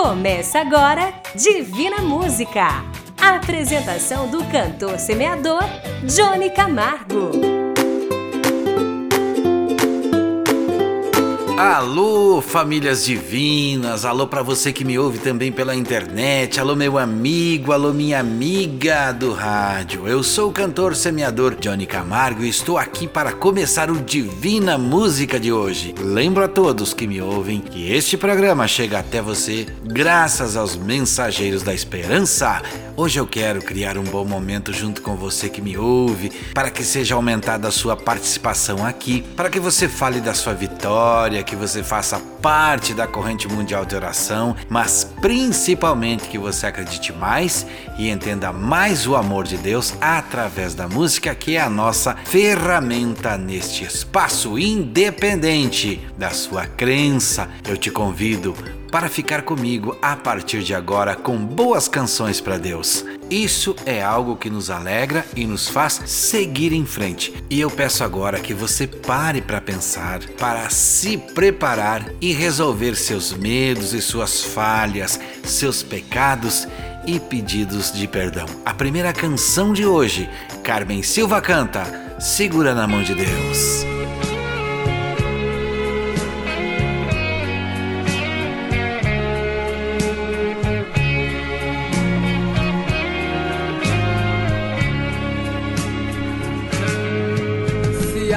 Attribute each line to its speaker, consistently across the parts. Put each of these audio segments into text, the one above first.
Speaker 1: Começa agora Divina Música. A apresentação do cantor semeador Johnny Camargo.
Speaker 2: Alô, famílias divinas, alô para você que me ouve também pela internet, alô meu amigo, alô minha amiga do rádio. Eu sou o cantor semeador Johnny Camargo e estou aqui para começar o Divina Música de hoje. Lembro a todos que me ouvem que este programa chega até você graças aos mensageiros da esperança. Hoje eu quero criar um bom momento junto com você que me ouve, para que seja aumentada a sua participação aqui, para que você fale da sua vitória que você faça parte da corrente mundial de oração, mas principalmente que você acredite mais e entenda mais o amor de Deus através da música, que é a nossa ferramenta neste espaço independente da sua crença. Eu te convido para ficar comigo a partir de agora com boas canções para Deus. Isso é algo que nos alegra e nos faz seguir em frente. E eu peço agora que você pare para pensar, para se preparar e resolver seus medos e suas falhas, seus pecados e pedidos de perdão. A primeira canção de hoje, Carmen Silva canta Segura na mão de Deus.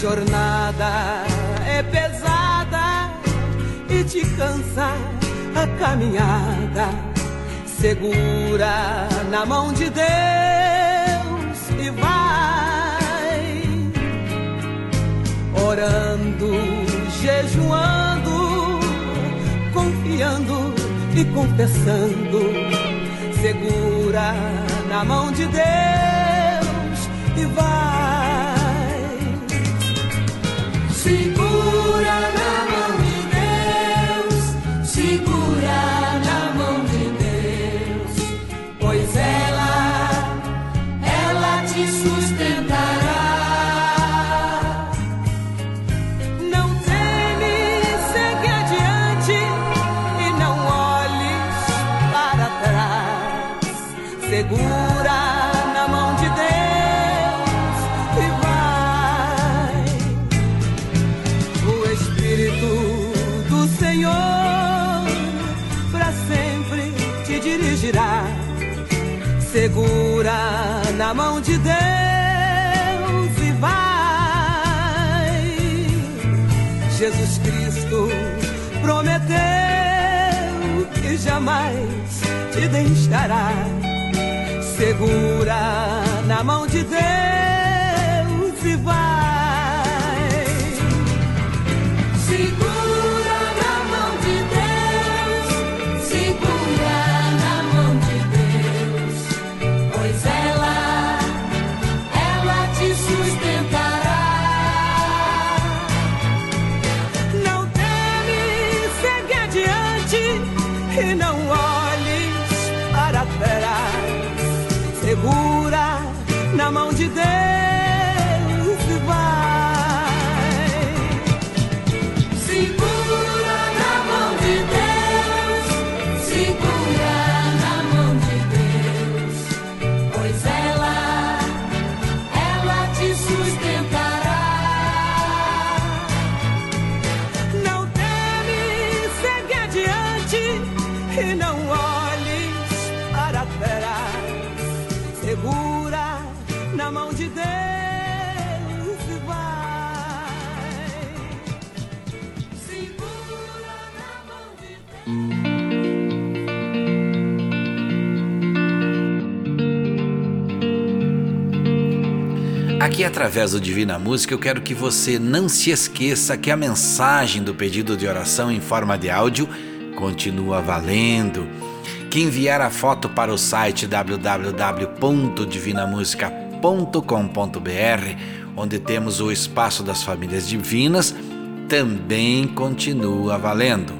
Speaker 3: jornada é pesada e te cansa a caminhada, segura na mão de Deus e vai. Orando, jejuando, confiando e confessando, segura na mão de Deus e vai. Pois ela, Jesus Cristo prometeu que jamais te deixará. Segura na mão de Deus que não olhes para trás. Segura na mão de Deus e vai. Segura na mão de Deus.
Speaker 4: Aqui, através do Divina Música, eu quero que você não se esqueça que a mensagem do pedido de oração em forma de áudio continua valendo. Que enviar a foto para o site www.divinamusica.com.br, onde temos o espaço das famílias divinas, também continua valendo.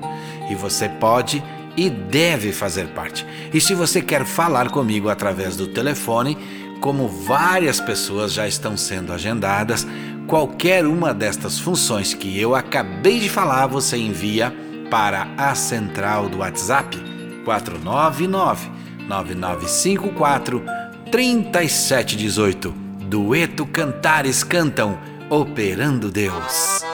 Speaker 4: E você pode e deve fazer parte. E se você quer falar comigo através do telefone, como várias pessoas já estão sendo agendadas, qualquer uma destas funções que eu acabei de falar, você envia para a central do WhatsApp 499 9954 3718. Dueto Cantares Cantam, Operando Deus.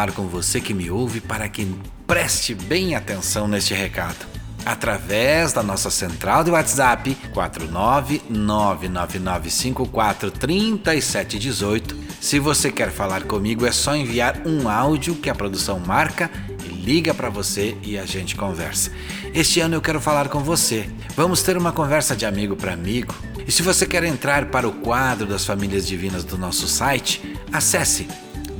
Speaker 4: Falar com você que me ouve para que preste bem atenção neste recado. Através da nossa central de WhatsApp 49999543718. Se você quer falar comigo, é só enviar um áudio que a produção marca e liga para você e a gente conversa. Este ano eu quero falar com você. Vamos ter uma conversa de amigo para amigo. E se você quer entrar para o quadro das famílias divinas do nosso site, acesse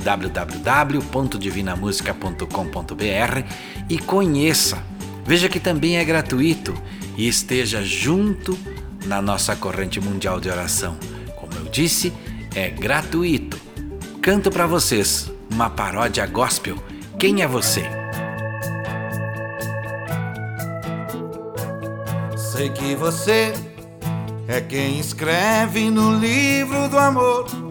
Speaker 4: www.divinamusica.com.br e conheça. Veja que também é gratuito e esteja junto na nossa corrente mundial de oração. Como eu disse, é gratuito. Canto para vocês uma paródia gospel. Quem é você?
Speaker 5: Sei que você é quem escreve no livro do amor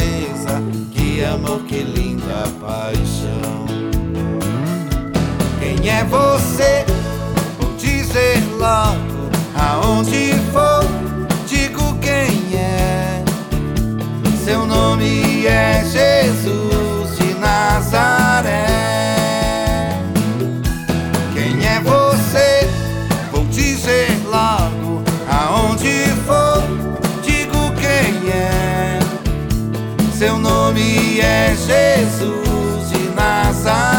Speaker 5: amor, que linda paixão. Quem é você? Vou dizer logo aonde for, digo quem é. Seu nome é Jesus Jesus de Nazaré.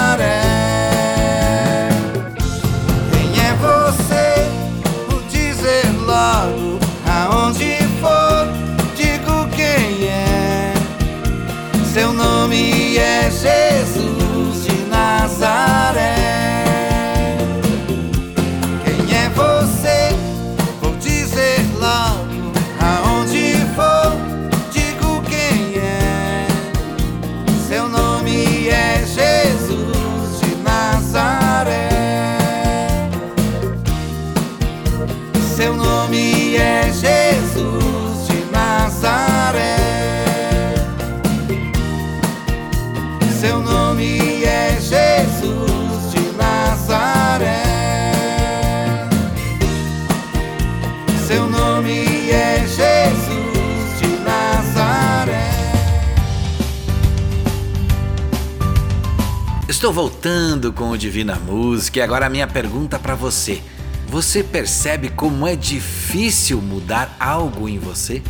Speaker 2: Estou voltando com o Divina Música e agora a minha pergunta para você. Você percebe como é difícil mudar algo em você?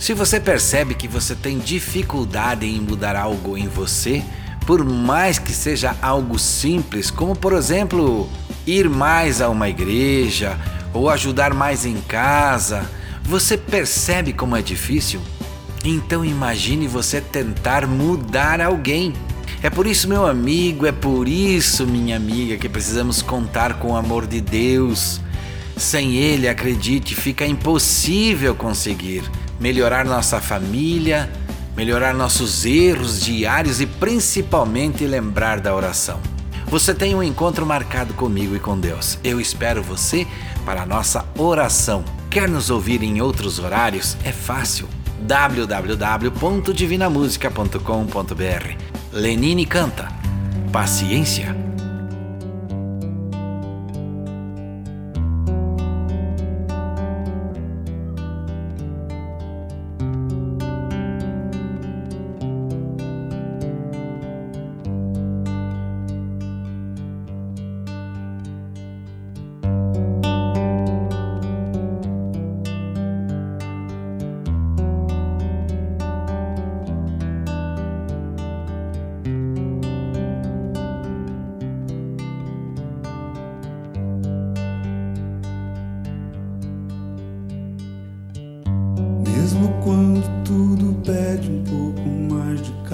Speaker 2: Se você percebe que você tem dificuldade em mudar algo em você, por mais que seja algo simples, como por exemplo, ir mais a uma igreja ou ajudar mais em casa, você percebe como é difícil? Então imagine você tentar mudar alguém. É por isso, meu amigo, é por isso, minha amiga, que precisamos contar com o amor de Deus. Sem Ele, acredite, fica impossível conseguir melhorar nossa família, melhorar nossos erros diários e principalmente lembrar da oração. Você tem um encontro marcado comigo e com Deus. Eu espero você para a nossa oração. Quer nos ouvir em outros horários? É fácil www.divinamusica.com.br Lenine canta Paciência.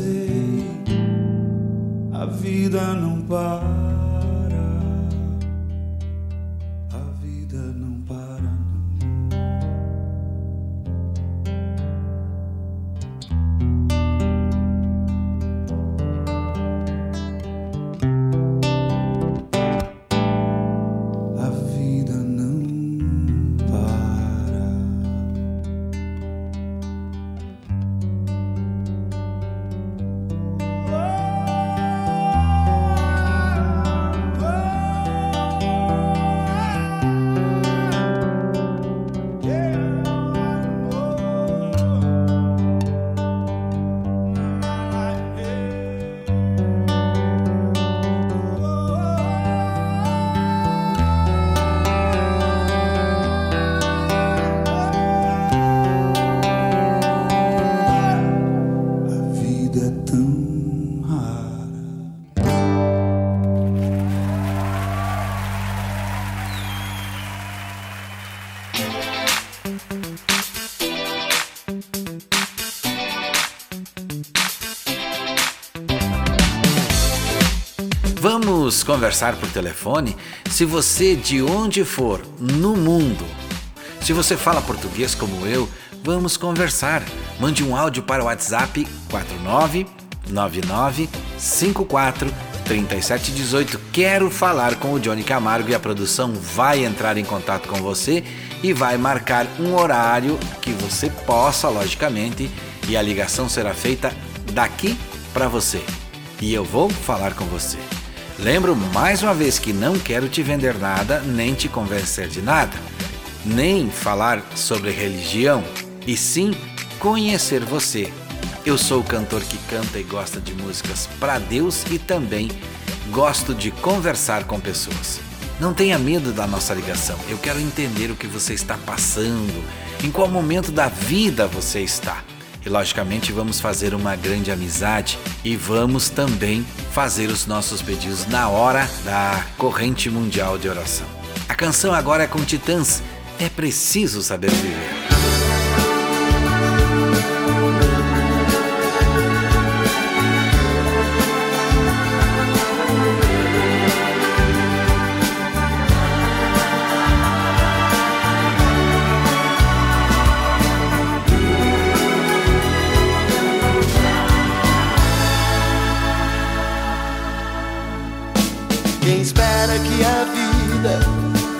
Speaker 6: sei, a vida não para.
Speaker 2: Conversar por telefone? Se você, de onde for no mundo, se você fala português como eu, vamos conversar. Mande um áudio para o WhatsApp 4999543718. Quero falar com o Johnny Camargo e a produção vai entrar em contato com você e vai marcar um horário que você possa, logicamente, e a ligação será feita daqui para você. E eu vou falar com você. Lembro mais uma vez que não quero te vender nada, nem te convencer de nada, nem falar sobre religião, e sim conhecer você. Eu sou o cantor que canta e gosta de músicas para Deus e também gosto de conversar com pessoas. Não tenha medo da nossa ligação. Eu quero entender o que você está passando, em qual momento da vida você está. E logicamente vamos fazer uma grande amizade e vamos também fazer os nossos pedidos na hora da corrente mundial de oração. A canção agora é com Titãs. É preciso saber viver.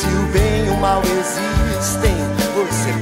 Speaker 7: Se o bem e o mal existem, você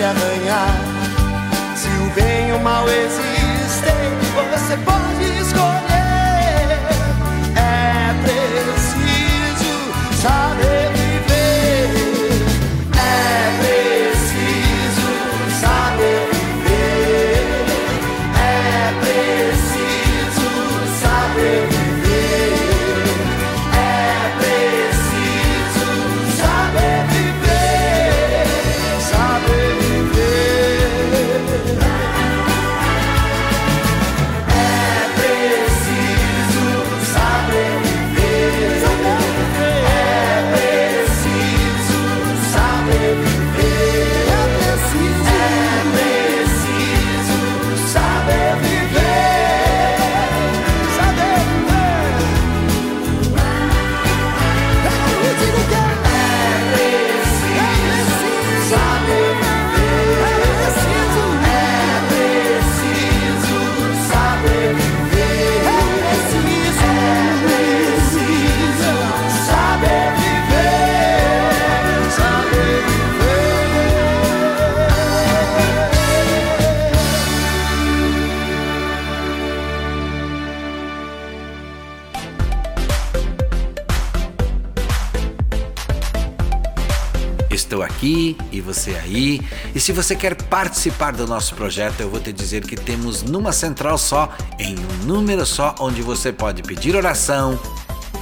Speaker 7: se arranhar. Se o bem e o mal existem, você pode
Speaker 2: e você aí. E se você quer participar do nosso projeto, eu vou te dizer que temos numa central só, em um número só, onde você pode pedir oração,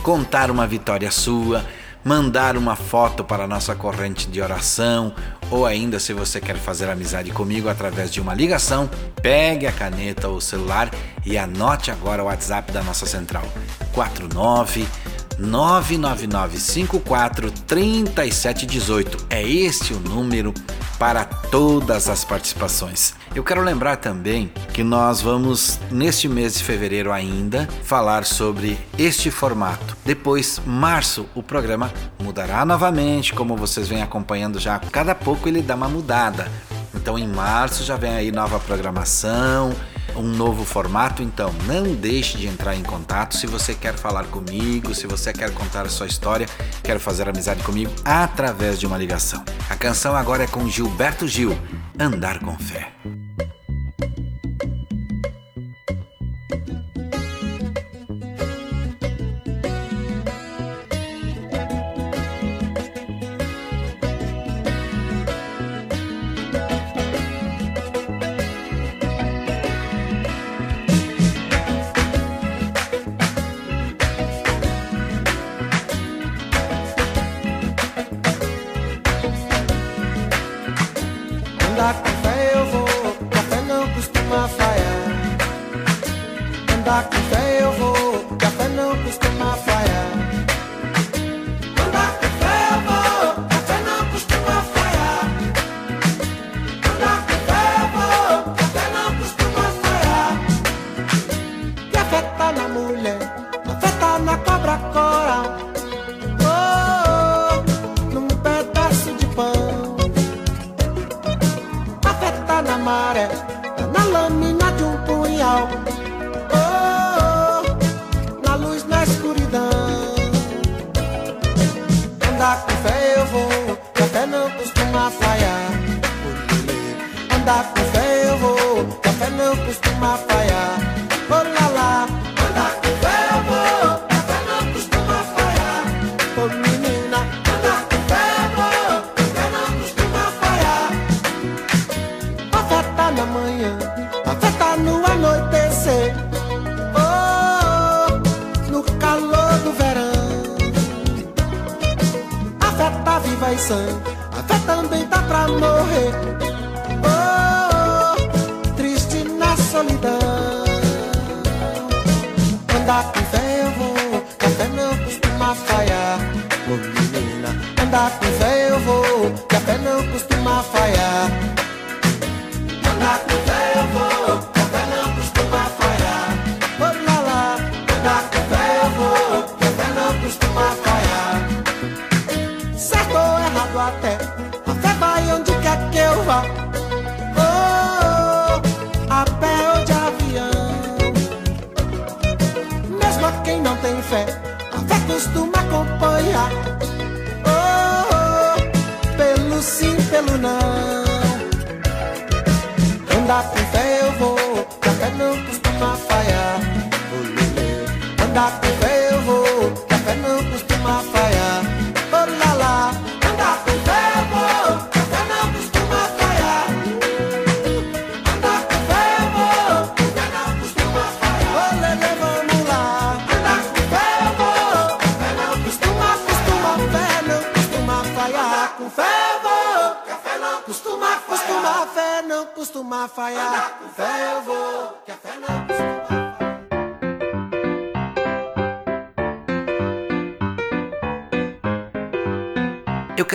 Speaker 2: contar uma vitória sua, mandar uma foto para a nossa corrente de oração, ou ainda se você quer fazer amizade comigo através de uma ligação, pegue a caneta ou celular e anote agora o WhatsApp da nossa central. 49 999543718. É este o número para todas as participações. Eu quero lembrar também que nós vamos, neste mês de fevereiro ainda, falar sobre este formato. Depois, março, o programa mudará novamente, como vocês vêm acompanhando já. Cada pouco ele dá uma mudada. Então, em março já vem aí nova programação um novo formato, então não deixe de entrar em contato se você quer falar comigo, se você quer contar a sua história, quer fazer amizade comigo através de uma ligação. A canção agora é com Gilberto Gil, Andar com Fé.
Speaker 3: Andar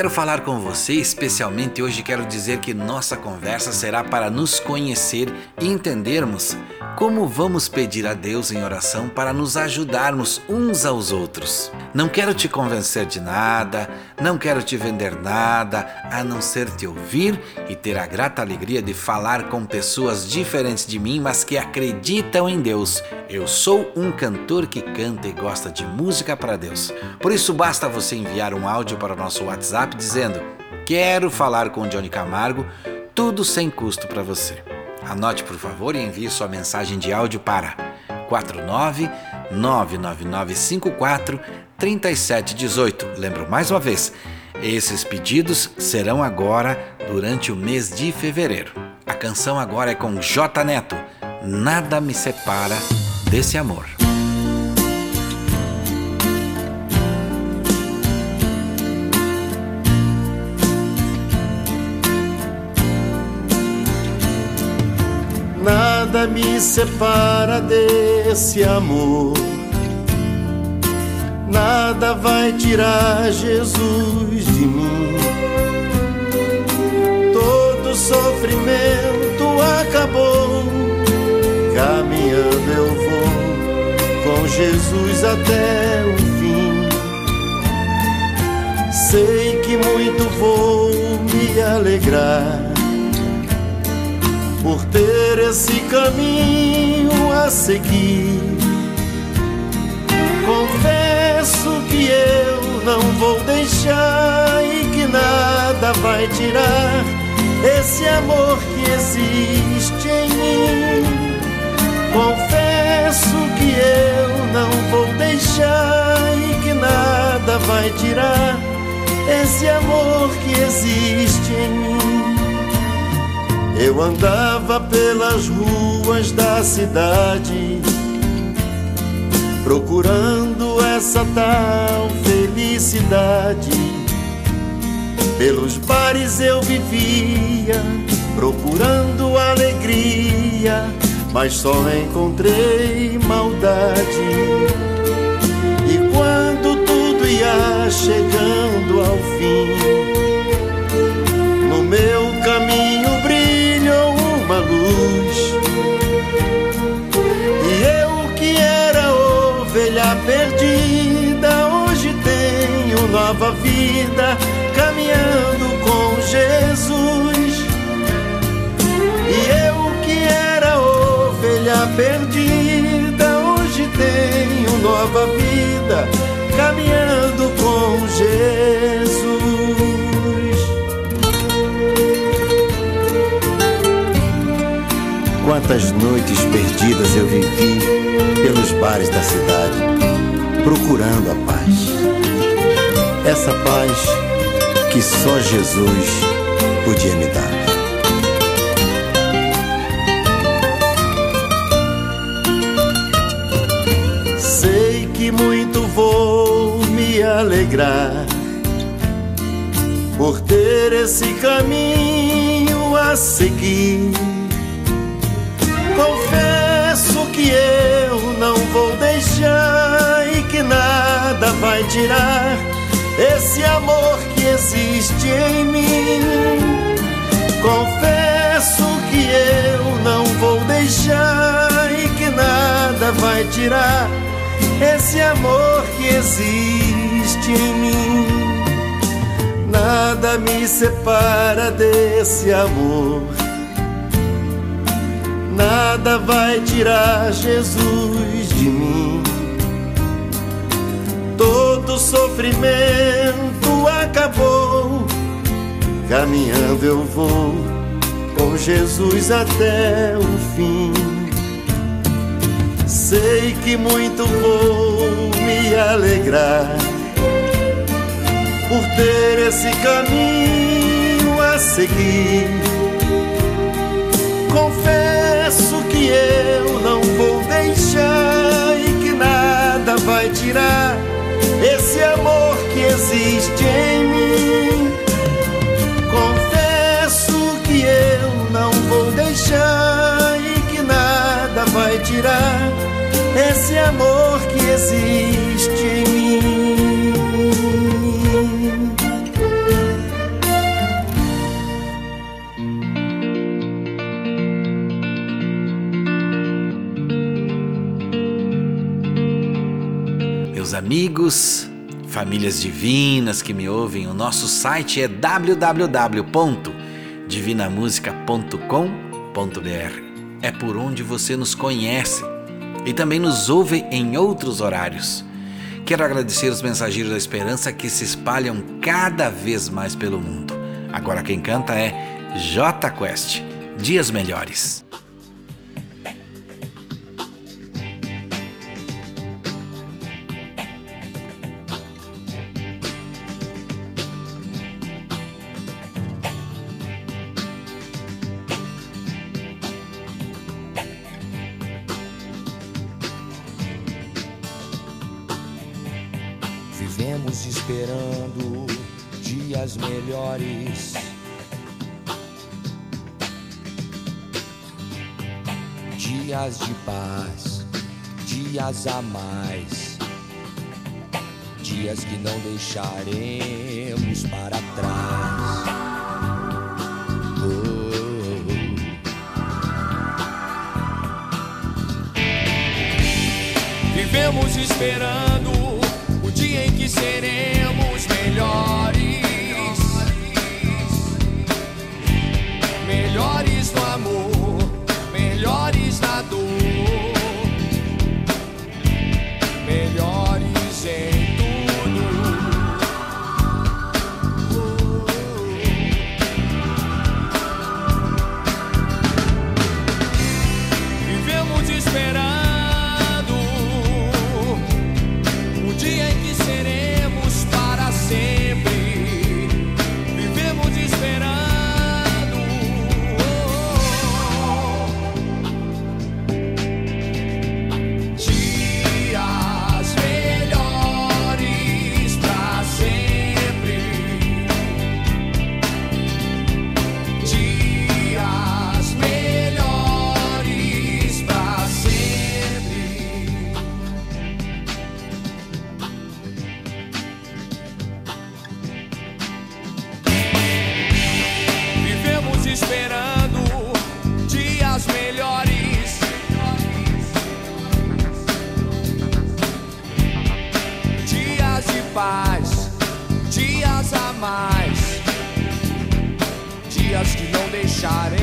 Speaker 2: quero falar com você, especialmente hoje quero dizer que nossa conversa será para nos conhecer e entendermos como vamos pedir a Deus em oração para nos ajudarmos uns aos outros. Não quero te convencer de nada, não quero te vender nada, a não ser te ouvir e ter a grata alegria de falar com pessoas diferentes de mim, mas que acreditam em Deus. Eu sou um cantor que canta e gosta de música para Deus. Por isso basta você enviar um áudio para o nosso WhatsApp dizendo: "Quero falar com Johnny Camargo", tudo sem custo para você. Anote, por favor, e envie sua mensagem de áudio para 49 99954 3718. Lembro mais uma vez, esses pedidos serão agora durante o mês de fevereiro. A canção agora é com J Neto. Nada me separa desse amor.
Speaker 7: Nada me separa desse amor. Nada vai tirar Jesus de mim. Todo sofrimento acabou. Caminhando eu Jesus até o fim. Sei que muito vou me alegrar por ter esse caminho a seguir. Confesso que eu não vou deixar e que nada vai tirar esse amor que existe em mim. Confesso que eu não vou deixar e que nada vai tirar esse amor que existe em mim. Eu andava pelas ruas da cidade, procurando essa tal felicidade. Pelos bares eu vivia, procurando alegria, mas só encontrei maldade. E quando tudo ia chegando ao fim, no meu caminho brilhou uma luz. E eu que era ovelha perdida, hoje tenho nova vida, caminhando com Jesus. Nova vida, caminhando com Jesus. Quantas noites perdidas eu vivi pelos bares da cidade, procurando a paz. Essa paz que só Jesus podia me dar. Alegrar por ter esse caminho a seguir. Confesso que eu não vou deixar e que nada vai tirar esse amor que existe em mim. Confesso que eu não vou deixar e que nada vai tirar esse amor que existe em mim. Nada me separa desse amor. Nada vai tirar Jesus de mim. todo sofrimento acabou. Caminhando eu vou com Jesus até o fim. Sei que muito vou me alegrar por ter esse caminho a seguir. Confesso que eu não vou deixar e que nada vai tirar esse amor que existe em mim. Confesso que eu não vou deixar e que nada vai tirar esse amor que existe
Speaker 2: amigos, famílias divinas que me ouvem, o nosso site é www.divinamusica.com.br. É por onde você nos conhece e também nos ouve em outros horários. Quero agradecer os mensageiros da esperança que se espalham cada vez mais pelo mundo. Agora quem canta é J Quest. Dias melhores.
Speaker 8: Não deixaremos para trás. Oh. Vivemos esperando o dia em que seremos melhores. Melhores no amor, mais. Dias que não deixaremos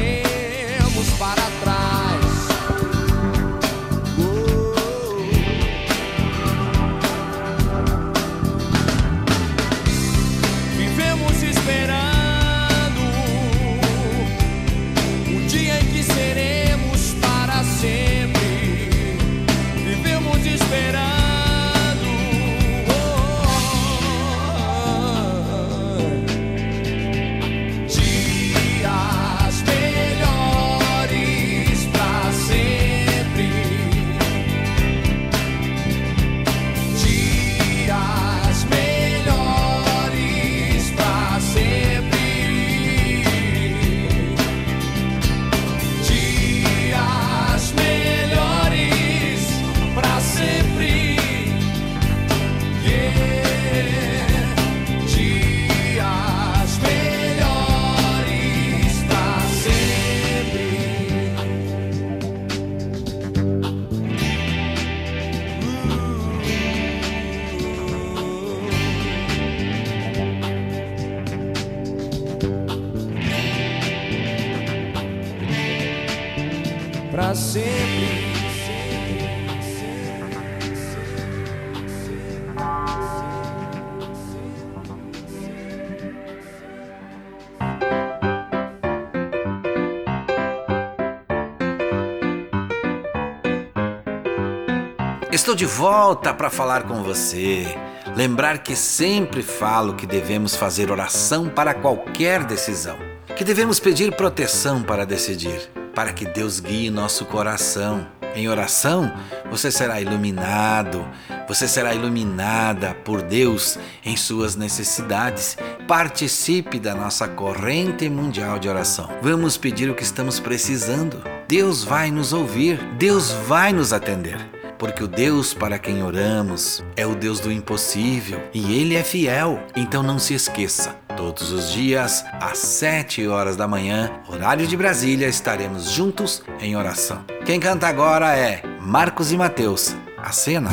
Speaker 2: Estou de volta para falar com você. Lembrar que sempre falo que devemos fazer oração para qualquer decisão, que devemos pedir proteção para decidir, para que Deus guie nosso coração. Em oração, você será iluminado, você será iluminada por Deus em suas necessidades. Participe da nossa corrente mundial de oração. Vamos pedir o que estamos precisando. Deus vai nos ouvir, Deus vai nos atender. Porque o Deus para quem oramos é o Deus do impossível e Ele é fiel. Então não se esqueça, todos os dias, às 7 horas da manhã, horário de Brasília, estaremos juntos em oração. Quem canta agora é Marcos e Mateus. A cena.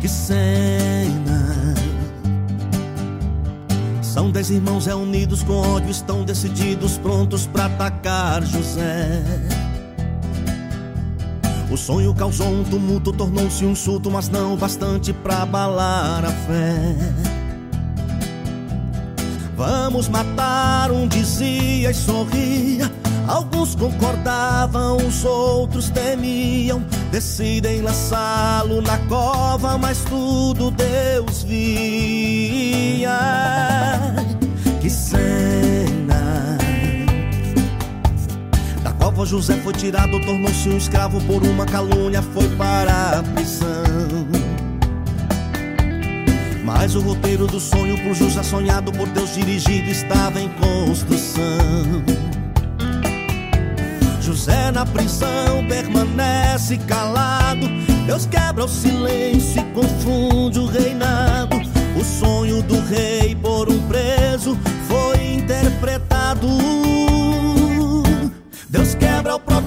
Speaker 9: Que cena! São dez irmãos reunidos com ódio, estão decididos, prontos para atacar José. O sonho causou um tumulto, tornou-se um insulto, mas não bastante para abalar a fé. Vamos matar, um dizia e sorria. Alguns concordavam, os outros temiam. Decidem lançá-lo na cova, mas tudo Deus via. Que cena! Cova José foi tirado, tornou-se um escravo por uma calúnia, foi para a prisão. Mas o roteiro do sonho por José sonhado por Deus dirigido estava em construção. José na prisão permanece calado. Deus quebra o silêncio e confunde o reinado. O sonho do rei por um preso foi interpretado.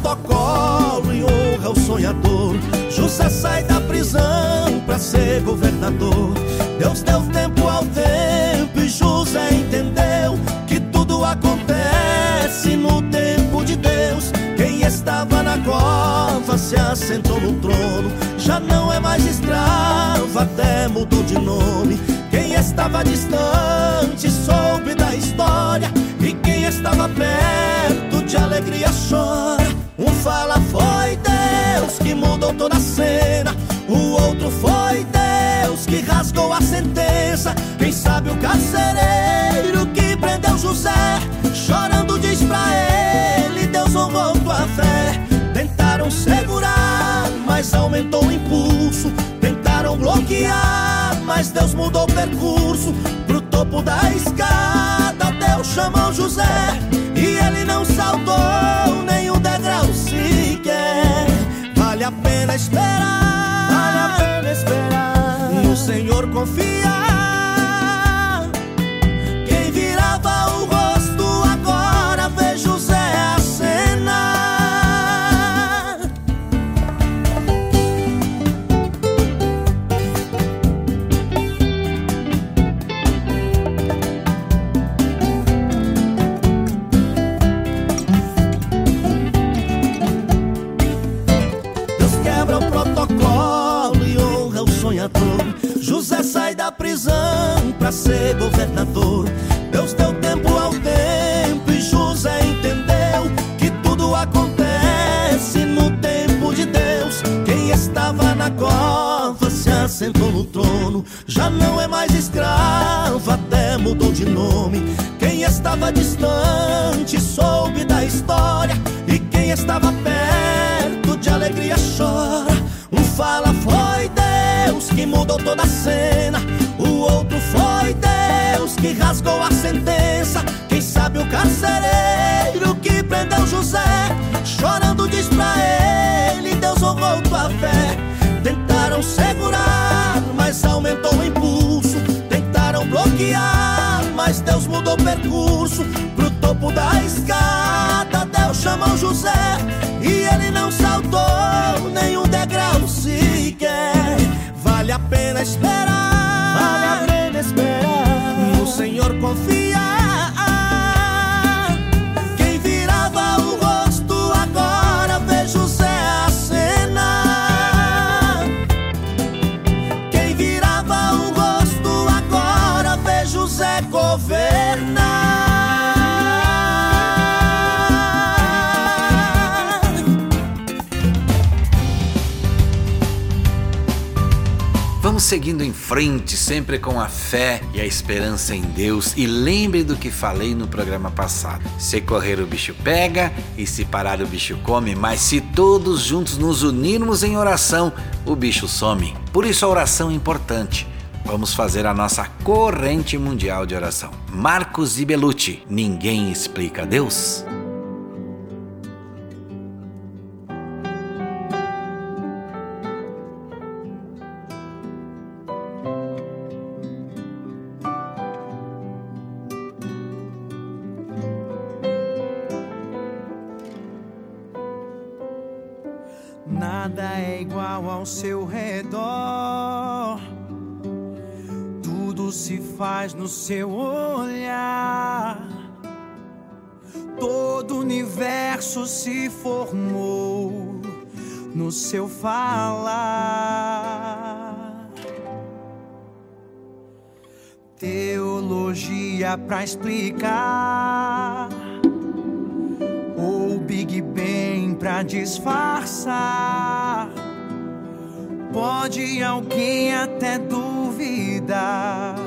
Speaker 9: Protocolo e honra o sonhador. José sai da prisão pra ser governador. Deus deu tempo ao tempo e José entendeu que tudo acontece no tempo de Deus. Quem estava na cova se assentou no trono. Já não é mais escravo, até mudou de nome. Quem estava distante soube da história. E quem estava perto de alegria chora. Um fala foi Deus que mudou toda a cena. O outro foi Deus que rasgou a sentença. Quem sabe o carcereiro que prendeu José. Chorando diz pra ele: Deus honrou tua fé. Tentaram segurar, mas aumentou o impulso. Tentaram bloquear, mas Deus mudou o percurso. Pro topo da escada, Deus chamou José. Esperar. Governador. Deus deu tempo ao tempo e José entendeu que tudo acontece no tempo de Deus. Quem estava na cova se assentou no trono. Já não é mais escravo, até mudou de nome. Quem estava distante soube da história. E quem estava perto de alegria chora. Um fala foi Deus que mudou toda a cena. Que rasgou a sentença. Quem sabe o carcereiro que prendeu José. Chorando diz pra ele: Deus honrou tua fé. Tentaram segurar, mas aumentou o impulso. Tentaram bloquear, mas Deus mudou o percurso. Pro topo da escada, Deus chamou José. E ele não saltou nenhum degrau sequer. Vale a pena esperar.
Speaker 2: Seguindo em frente, sempre com a fé e a esperança em Deus. E lembre do que falei no programa passado: se correr, o bicho pega, e se parar, o bicho come. Mas se todos juntos nos unirmos em oração, o bicho some. Por isso a oração é importante. Vamos fazer a nossa corrente mundial de oração. Marcos e Belucci, ninguém explica Deus?
Speaker 3: No seu olhar. Todo o universo se formou no seu falar. Teologia pra explicar ou Big Bang pra disfarçar. Pode alguém até duvidar.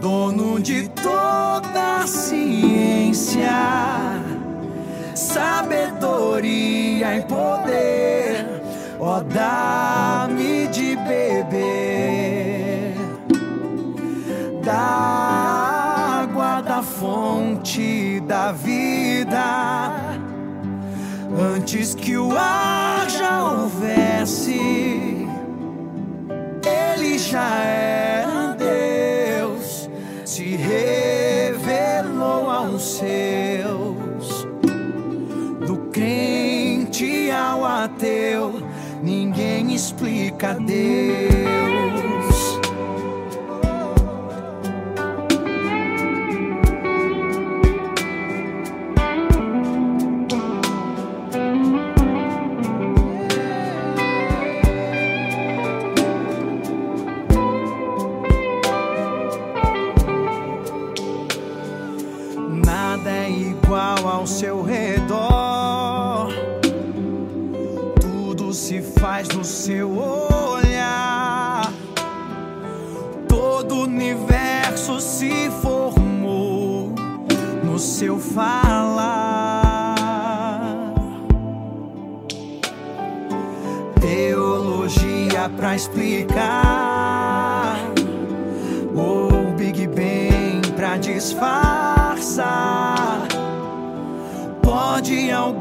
Speaker 3: Dono de toda ciência, sabedoria e poder, ó dá-me de beber da água da fonte da vida. Antes que o ar já houvesse, ele já era explica Deus. Nada é igual ao seu redor. Tudo se faz no seu pra explicar ou Big Bang pra disfarçar. Pode alguém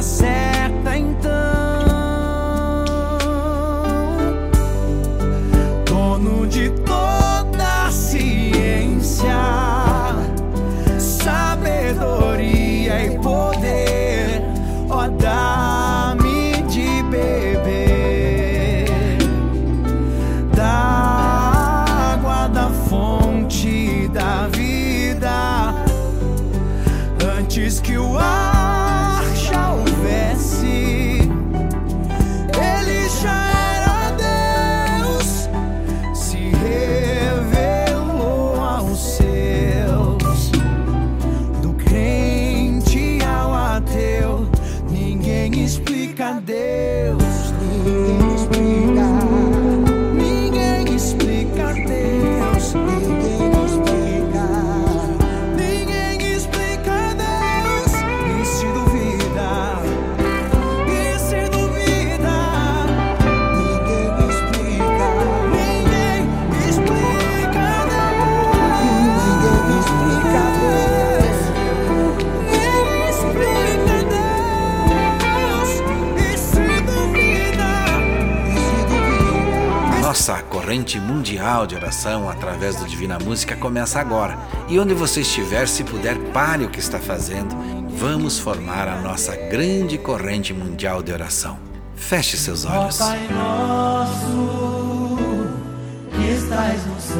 Speaker 3: resposta
Speaker 2: corrente mundial de oração através do Divina Música começa agora. E onde você estiver, se puder, pare o que está fazendo. Vamos formar a nossa grande corrente mundial de oração. Feche seus
Speaker 10: Ó
Speaker 2: olhos.
Speaker 10: Pai nosso, que estás no céu.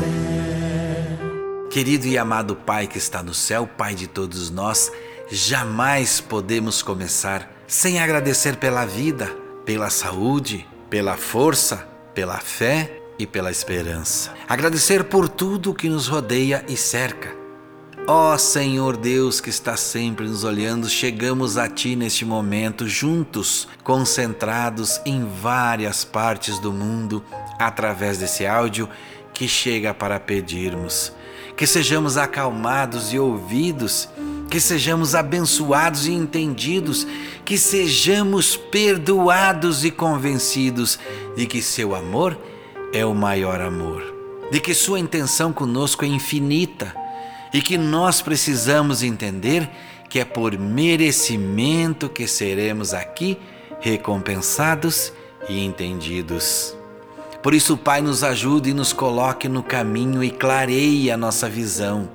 Speaker 2: Querido e amado Pai que está no céu, Pai de todos nós, jamais podemos começar sem agradecer pela vida, pela saúde, pela força, pela fé e pela esperança. Agradecer por tudo que nos rodeia e cerca. Ó Senhor Deus que está sempre nos olhando, chegamos a Ti neste momento, juntos, concentrados em várias partes do mundo, através desse áudio que chega para pedirmos. Que sejamos acalmados e ouvidos, que sejamos abençoados e entendidos, que sejamos perdoados e convencidos de que Seu amor é o maior amor, de que Sua intenção conosco é infinita e que nós precisamos entender que é por merecimento que seremos aqui recompensados e entendidos. Por isso, Pai, nos ajude e nos coloque no caminho e clareie a nossa visão.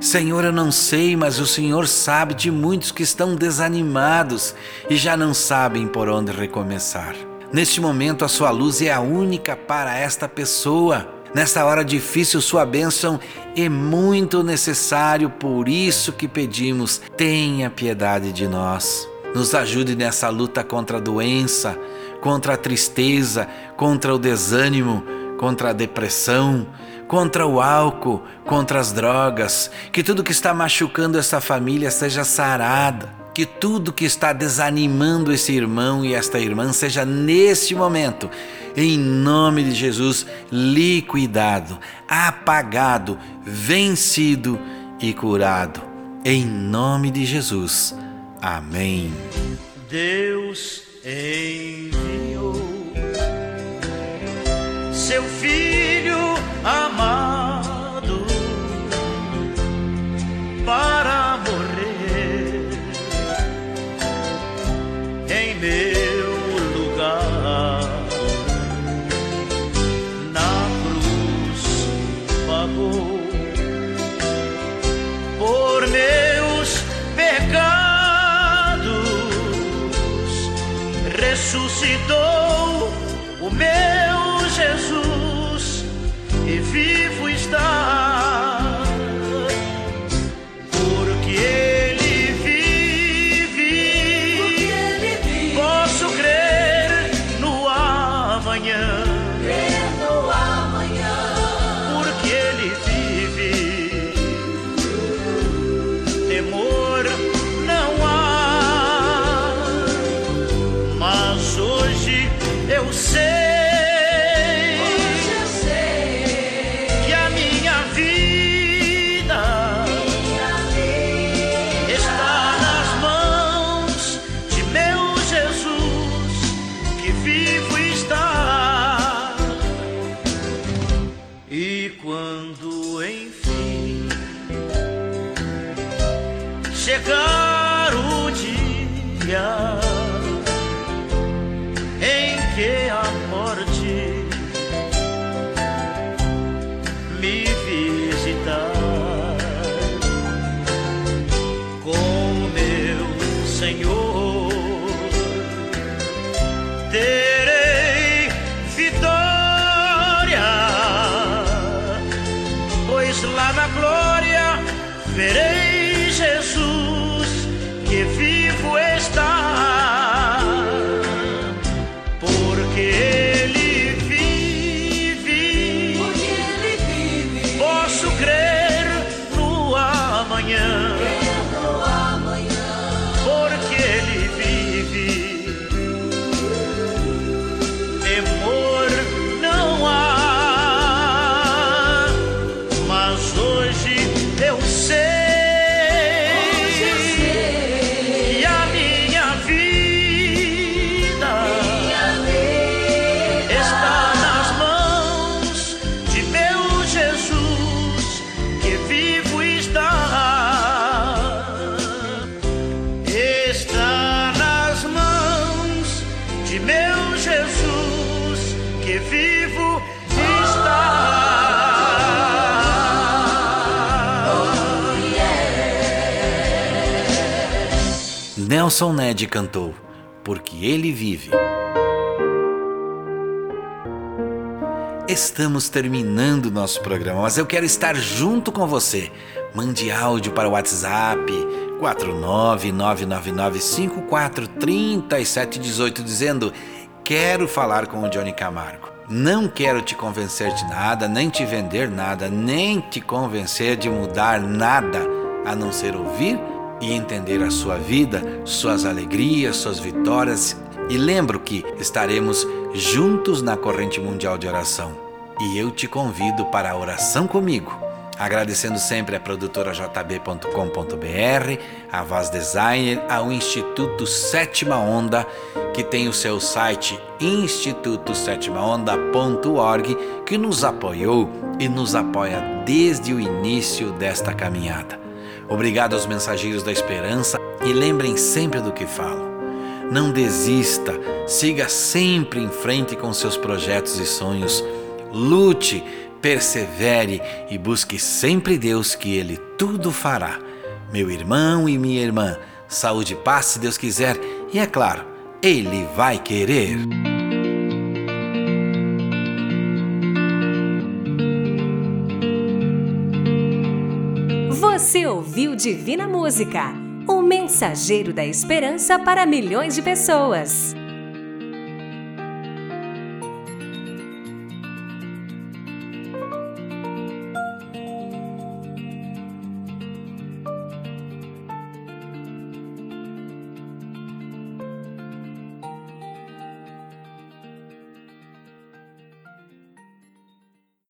Speaker 2: Senhor, eu não sei, mas o Senhor sabe de muitos que estão desanimados e já não sabem por onde recomeçar. Neste momento, a sua luz é a única para esta pessoa. Nesta hora difícil, sua bênção é muito necessário, por isso que pedimos: tenha piedade de nós. Nos ajude nessa luta contra a doença, contra a tristeza, contra o desânimo, contra a depressão, contra o álcool, contra as drogas. Que tudo que está machucando essa família seja sarada. Que tudo que está desanimando esse irmão e esta irmã seja neste momento, em nome de Jesus, liquidado, apagado, vencido e curado. Em nome de Jesus. Amém.
Speaker 11: Deus enviou seu filho amado para ressuscitou o meu Jesus chegar o
Speaker 2: Nelson Ned cantou, porque ele vive. Estamos terminando nosso programa, mas eu quero estar junto com você. Mande áudio para o WhatsApp 49999543718 dizendo: "Quero falar com o Johnny Camargo. Não quero te convencer de nada, nem te vender nada, nem te convencer de mudar nada, a não ser ouvir e entender a sua vida, suas alegrias, suas vitórias. E lembro que estaremos juntos na corrente mundial de oração. E eu te convido para a oração comigo. Agradecendo sempre a produtora jb.com.br, a Vaz Designer, ao Instituto Sétima Onda, que tem o seu site institutosétimaonda.org, que nos apoiou e nos apoia desde o início desta caminhada. Obrigado aos mensageiros da esperança e lembrem sempre do que falo. Não desista, siga sempre em frente com seus projetos e sonhos. Lute, persevere e busque sempre Deus, que Ele tudo fará. Meu irmão e minha irmã, saúde e paz se Deus quiser, e é claro, Ele vai querer.
Speaker 1: Você ouviu Divina Música, o mensageiro da esperança para milhões de pessoas.